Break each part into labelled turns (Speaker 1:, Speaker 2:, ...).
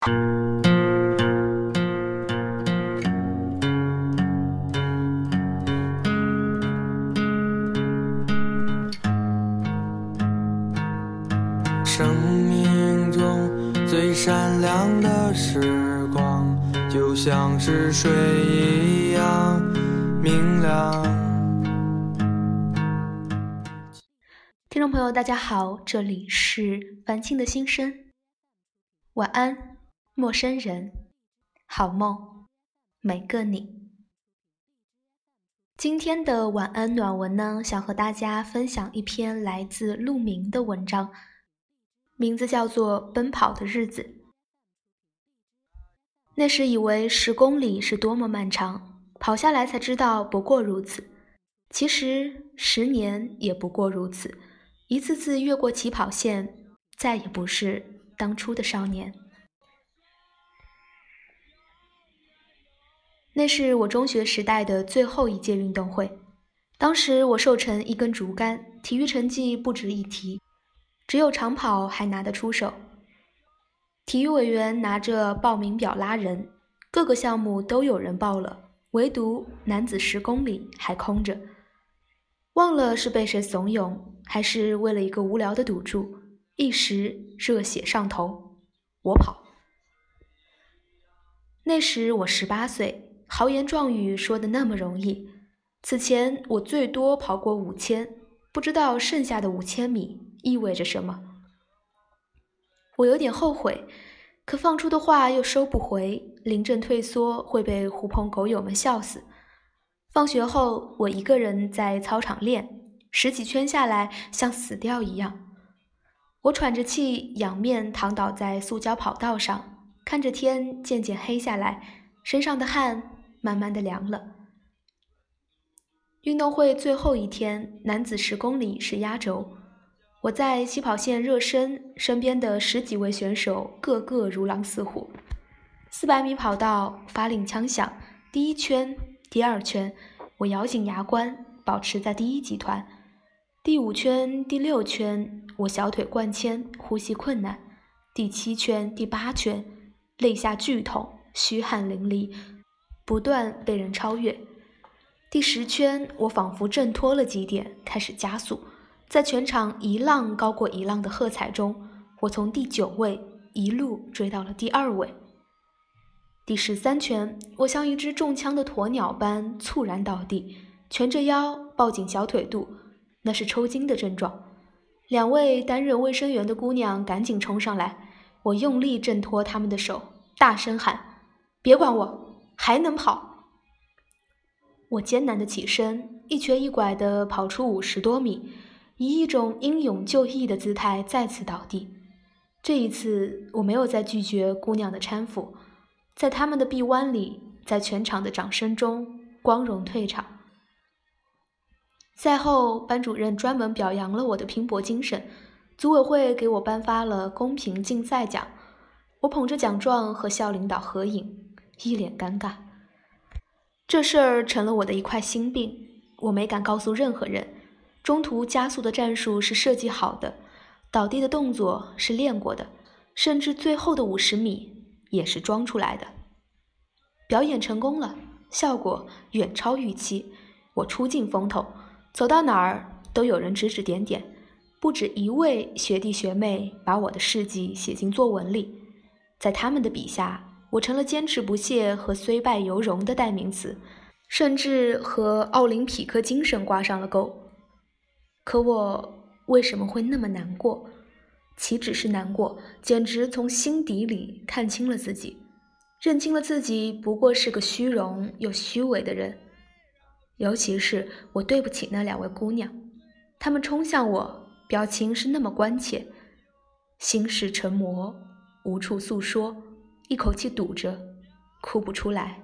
Speaker 1: 生命中最闪亮的时光，就像是水一样明亮。
Speaker 2: 听众朋友，大家好，这里是繁星的心声。晚安，陌生人，好梦，每个你。今天的晚安暖文呢，想和大家分享一篇来自陆明的文章，名字叫做《奔跑的日子》。那时以为十公里是多么漫长，跑下来才知道不过如此。其实十年也不过如此，一次次越过起跑线，再也不是当初的少年。那是我中学时代的最后一届运动会，当时我瘦成一根竹竿，体育成绩不值一提，只有长跑还拿得出手。体育委员拿着报名表拉人，各个项目都有人报了，唯独男子十公里还空着。忘了是被谁怂恿，还是为了一个无聊的赌注，一时热血上头，我跑。那时我十八岁。豪言壮语说的那么容易，此前我最多跑过五千，不知道剩下的五千米意味着什么。我有点后悔，可放出的话又收不回，临阵退缩会被狐朋狗友们笑死。放学后，我一个人在操场练，十几圈下来像死掉一样。我喘着气，仰面躺倒在塑胶跑道上，看着天渐渐黑下来，身上的汗。慢慢的凉了。运动会最后一天，男子十公里是压轴。我在起跑线热身，身边的十几位选手个个如狼似虎。四百米跑道发令枪响，第一圈、第二圈，我咬紧牙关，保持在第一集团。第五圈、第六圈，我小腿灌铅，呼吸困难。第七圈、第八圈，肋下剧痛，虚汗淋漓。不断被人超越。第十圈，我仿佛挣脱了几点，开始加速，在全场一浪高过一浪的喝彩中，我从第九位一路追到了第二位。第十三圈，我像一只中枪的鸵鸟般猝然倒地，蜷着腰，抱紧小腿肚，那是抽筋的症状。两位担任卫生员的姑娘赶紧冲上来，我用力挣脱他们的手，大声喊：“别管我！”还能跑，我艰难的起身，一瘸一拐的跑出五十多米，以一种英勇就义的姿态再次倒地。这一次，我没有再拒绝姑娘的搀扶，在他们的臂弯里，在全场的掌声中，光荣退场。赛后，班主任专门表扬了我的拼搏精神，组委会给我颁发了公平竞赛奖，我捧着奖状和校领导合影。一脸尴尬，这事儿成了我的一块心病。我没敢告诉任何人。中途加速的战术是设计好的，倒地的动作是练过的，甚至最后的五十米也是装出来的。表演成功了，效果远超预期。我出尽风头，走到哪儿都有人指指点点，不止一位学弟学妹把我的事迹写进作文里，在他们的笔下。我成了坚持不懈和虽败犹荣的代名词，甚至和奥林匹克精神挂上了钩。可我为什么会那么难过？岂止是难过，简直从心底里看清了自己，认清了自己不过是个虚荣又虚伪的人。尤其是我对不起那两位姑娘，她们冲向我，表情是那么关切，心事成魔，无处诉说。一口气堵着，哭不出来。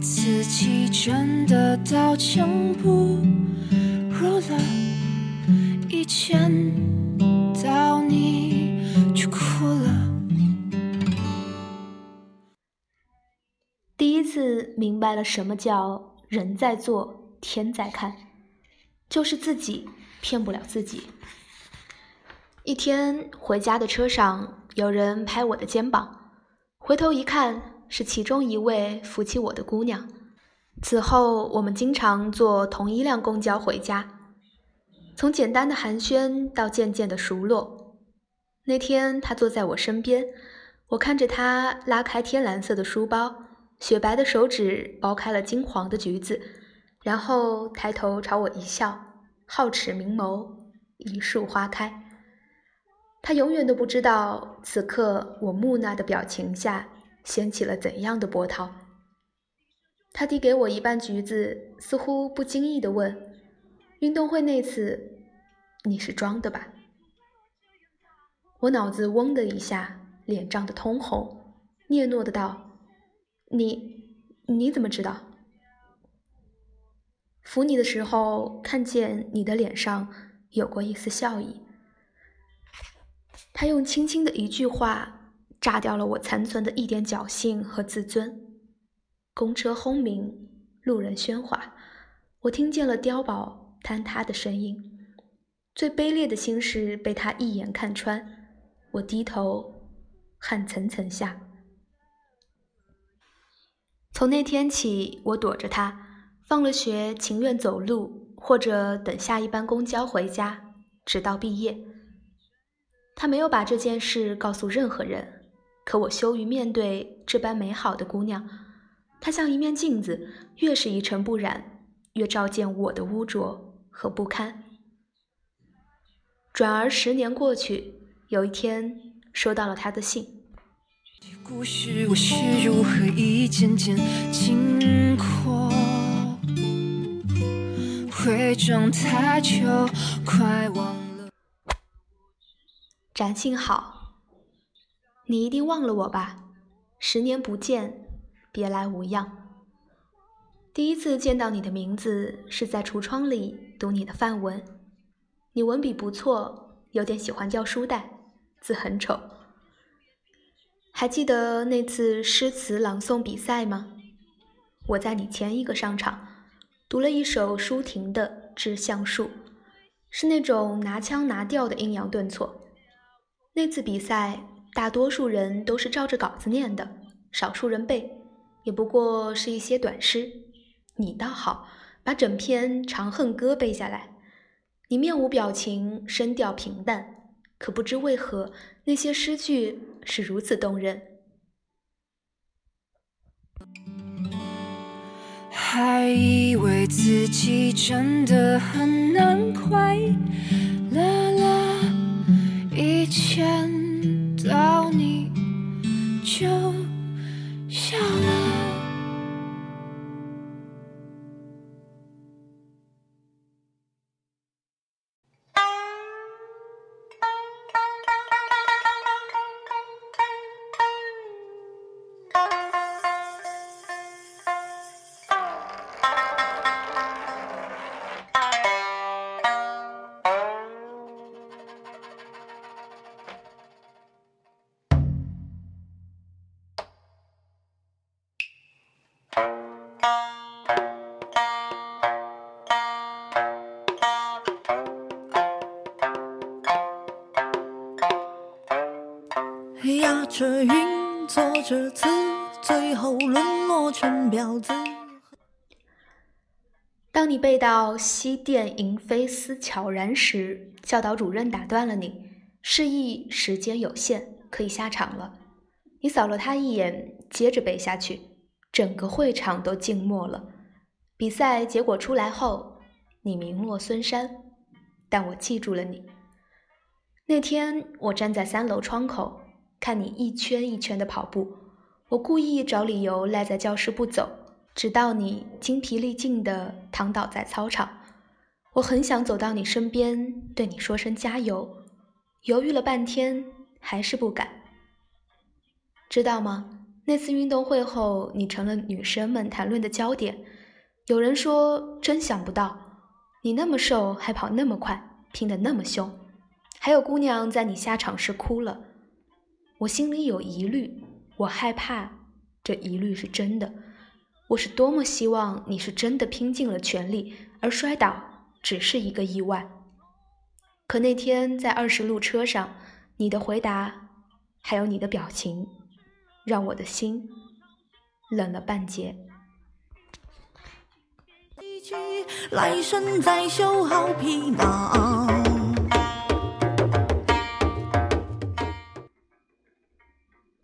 Speaker 3: 自己真的刀枪不
Speaker 4: 入了一见到你就哭了。
Speaker 2: 第一次明白了什么叫人在做天在看就是自己骗不了自己。一天回家的车上有人拍我的肩膀回头一看是其中一位扶起我的姑娘。此后，我们经常坐同一辆公交回家，从简单的寒暄到渐渐的熟络。那天，她坐在我身边，我看着她拉开天蓝色的书包，雪白的手指剥开了金黄的橘子，然后抬头朝我一笑，皓齿明眸，一树花开。他永远都不知道，此刻我木讷的表情下掀起了怎样的波涛。他递给我一半橘子，似乎不经意地问：“运动会那次，你是装的吧？”我脑子嗡的一下，脸涨得通红，嗫嚅的道：“你你怎么知道？扶你的时候，看见你的脸上有过一丝笑意。”他用轻轻的一句话，炸掉了我残存的一点侥幸和自尊。公车轰鸣，路人喧哗，我听见了碉堡坍塌的声音。最卑劣的心事被他一眼看穿，我低头，汗涔涔下。从那天起，我躲着他，放了学情愿走路，或者等下一班公交回家，直到毕业。他没有把这件事告诉任何人，可我羞于面对这般美好的姑娘。她像一面镜子，越是一尘不染，越照见我的污浊和不堪。转而十年过去，有一天收到了他的信。故事我是如何一件件经过，伪装太久，快忘。展信好，你一定忘了我吧？十年不见，别来无恙。第一次见到你的名字是在橱窗里读你的范文，你文笔不错，有点喜欢掉书袋，字很丑。还记得那次诗词朗诵比赛吗？我在你前一个上场，读了一首舒婷的《致橡树》，是那种拿腔拿调的阴阳顿挫。那次比赛，大多数人都是照着稿子念的，少数人背，也不过是一些短诗。你倒好，把整篇《长恨歌》背下来。你面无表情，声调平淡，可不知为何那些诗句是如此动人。还以为自己真的很难快乐了。一见到你就笑。做着词，最后沦落成婊子。当你背到“西殿银飞思悄然”时，教导主任打断了你，示意时间有限，可以下场了。你扫了他一眼，接着背下去，整个会场都静默了。比赛结果出来后，你名落孙山，但我记住了你。那天我站在三楼窗口。看你一圈一圈的跑步，我故意找理由赖在教室不走，直到你精疲力尽的躺倒在操场。我很想走到你身边，对你说声加油，犹豫了半天，还是不敢。知道吗？那次运动会后，你成了女生们谈论的焦点。有人说，真想不到，你那么瘦，还跑那么快，拼得那么凶。还有姑娘在你下场时哭了。我心里有疑虑，我害怕这疑虑是真的。我是多么希望你是真的拼尽了全力，而摔倒只是一个意外。可那天在二十路车上，你的回答，还有你的表情，让我的心冷了半截。来生再修好皮囊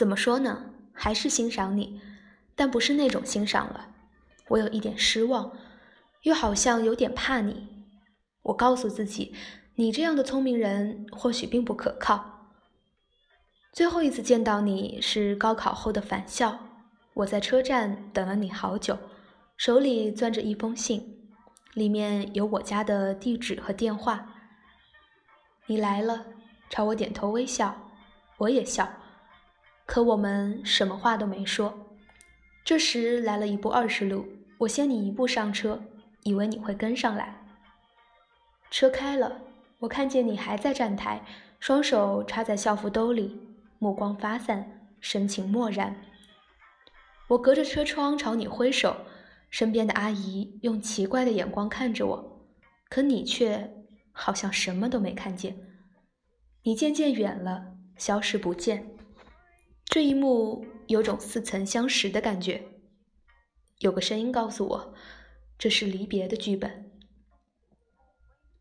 Speaker 2: 怎么说呢？还是欣赏你，但不是那种欣赏了。我有一点失望，又好像有点怕你。我告诉自己，你这样的聪明人或许并不可靠。最后一次见到你是高考后的返校，我在车站等了你好久，手里攥着一封信，里面有我家的地址和电话。你来了，朝我点头微笑，我也笑。可我们什么话都没说。这时来了一部二十路，我先你一步上车，以为你会跟上来。车开了，我看见你还在站台，双手插在校服兜里，目光发散，神情漠然。我隔着车窗朝你挥手，身边的阿姨用奇怪的眼光看着我，可你却好像什么都没看见。你渐渐远了，消失不见。这一幕有种似曾相识的感觉。有个声音告诉我，这是离别的剧本。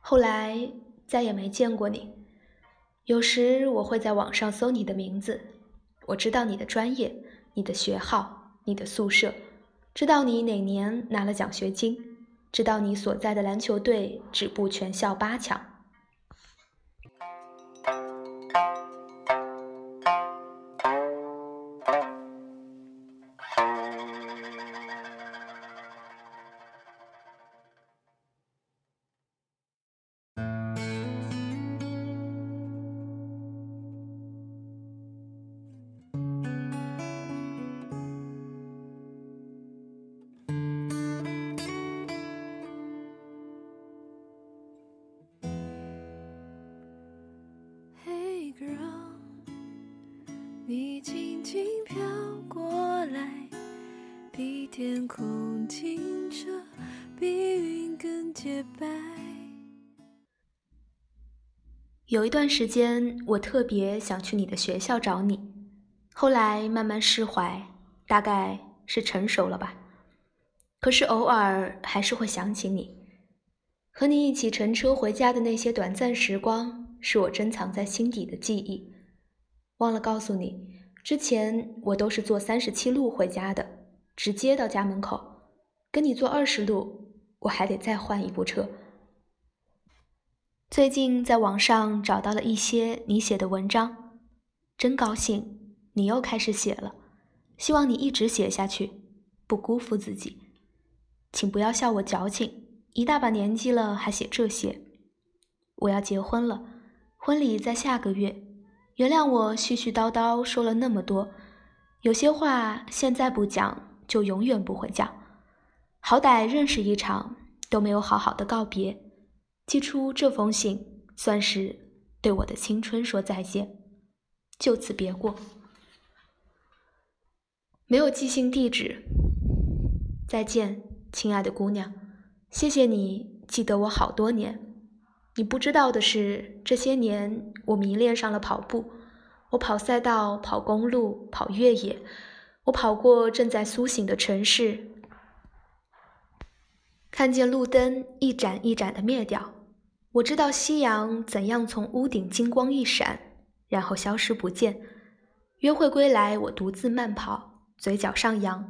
Speaker 2: 后来再也没见过你。有时我会在网上搜你的名字，我知道你的专业、你的学号、你的宿舍，知道你哪年拿了奖学金，知道你所在的篮球队止步全校八强。有一段时间，我特别想去你的学校找你，后来慢慢释怀，大概是成熟了吧。可是偶尔还是会想起你，和你一起乘车回家的那些短暂时光，是我珍藏在心底的记忆。忘了告诉你，之前我都是坐三十七路回家的。直接到家门口，跟你坐二十路，我还得再换一部车。最近在网上找到了一些你写的文章，真高兴你又开始写了，希望你一直写下去，不辜负自己。请不要笑我矫情，一大把年纪了还写这些。我要结婚了，婚礼在下个月，原谅我絮絮叨叨说了那么多，有些话现在不讲。就永远不会讲，好歹认识一场都没有好好的告别，寄出这封信算是对我的青春说再见，就此别过。没有寄信地址，再见，亲爱的姑娘，谢谢你记得我好多年。你不知道的是，这些年我迷恋上了跑步，我跑赛道，跑公路，跑越野。我跑过正在苏醒的城市，看见路灯一盏一盏的灭掉。我知道夕阳怎样从屋顶金光一闪，然后消失不见。约会归来，我独自慢跑，嘴角上扬。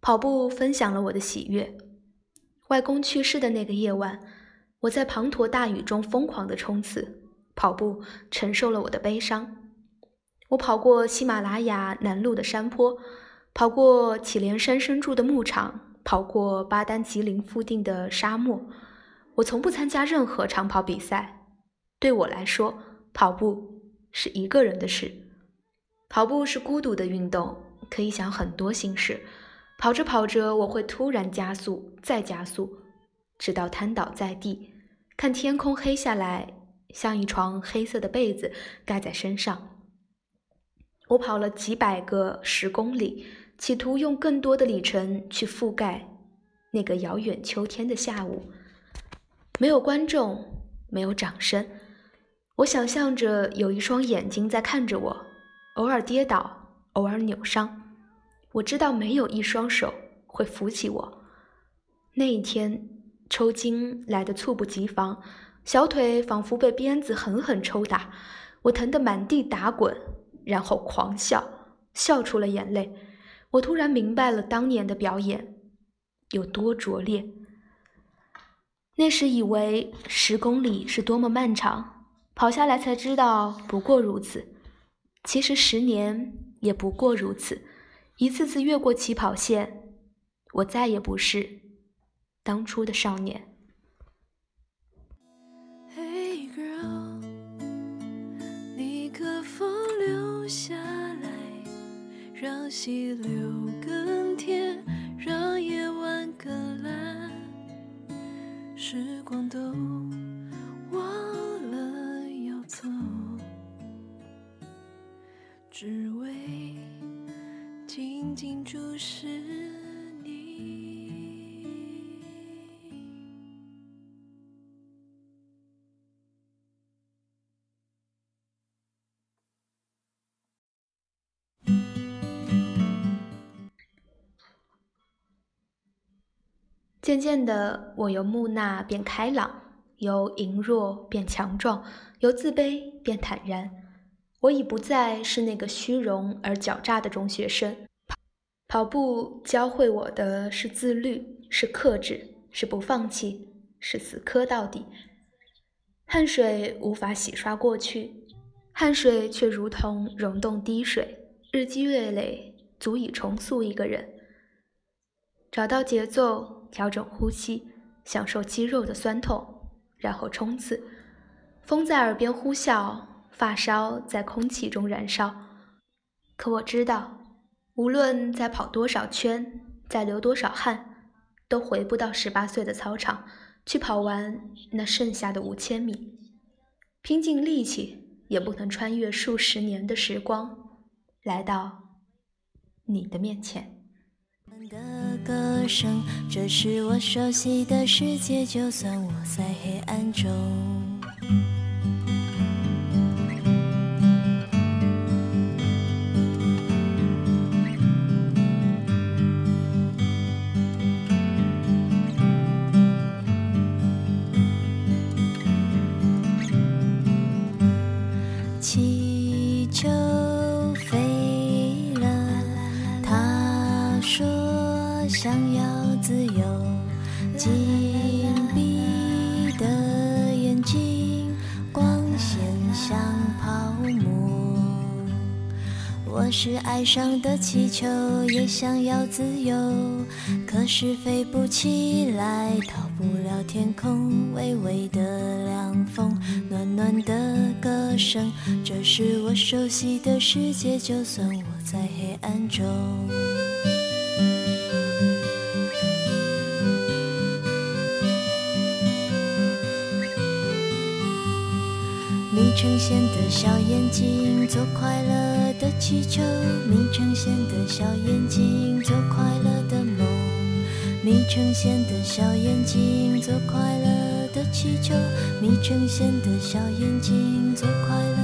Speaker 2: 跑步分享了我的喜悦。外公去世的那个夜晚，我在滂沱大雨中疯狂的冲刺，跑步承受了我的悲伤。我跑过喜马拉雅南麓的山坡。跑过祁连山深处的牧场，跑过巴丹吉林附近的沙漠。我从不参加任何长跑比赛。对我来说，跑步是一个人的事。跑步是孤独的运动，可以想很多心事。跑着跑着，我会突然加速，再加速，直到瘫倒在地，看天空黑下来，像一床黑色的被子盖在身上。我跑了几百个十公里。企图用更多的里程去覆盖那个遥远秋天的下午。没有观众，没有掌声。我想象着有一双眼睛在看着我，偶尔跌倒，偶尔扭伤。我知道没有一双手会扶起我。那一天，抽筋来得猝不及防，小腿仿佛被鞭子狠狠抽打，我疼得满地打滚，然后狂笑，笑出了眼泪。我突然明白了当年的表演有多拙劣。那时以为十公里是多么漫长，跑下来才知道不过如此。其实十年也不过如此。一次次越过起跑线，我再也不是当初的少年。
Speaker 3: 让溪流更天，让夜晚更蓝。时光都忘了要走，只为静静注视
Speaker 2: 渐渐的，我由木讷变开朗，由羸弱变强壮，由自卑变坦然。我已不再是那个虚荣而狡诈的中学生。跑步教会我的是自律，是克制，是不放弃，是死磕到底。汗水无法洗刷过去，汗水却如同溶洞滴水，日积月累，足以重塑一个人。找到节奏，调整呼吸，享受肌肉的酸痛，然后冲刺。风在耳边呼啸，发梢在空气中燃烧。可我知道，无论再跑多少圈，再流多少汗，都回不到十八岁的操场去跑完那剩下的五千米。拼尽力气，也不能穿越数十年的时光，来到你的面前。
Speaker 3: 的歌声，这是我熟悉的世界，就算我在黑暗中。我是爱上的气球，也想要自由，可是飞不起来，逃不了天空微微的凉风，暖暖的歌声。这是我熟悉的世界，就算我在黑暗中。米城县的小眼睛，做快乐的气球。米城县的小眼睛，做快乐的梦。米城县的小眼睛，做快乐的气球。米城县的小眼睛，做快乐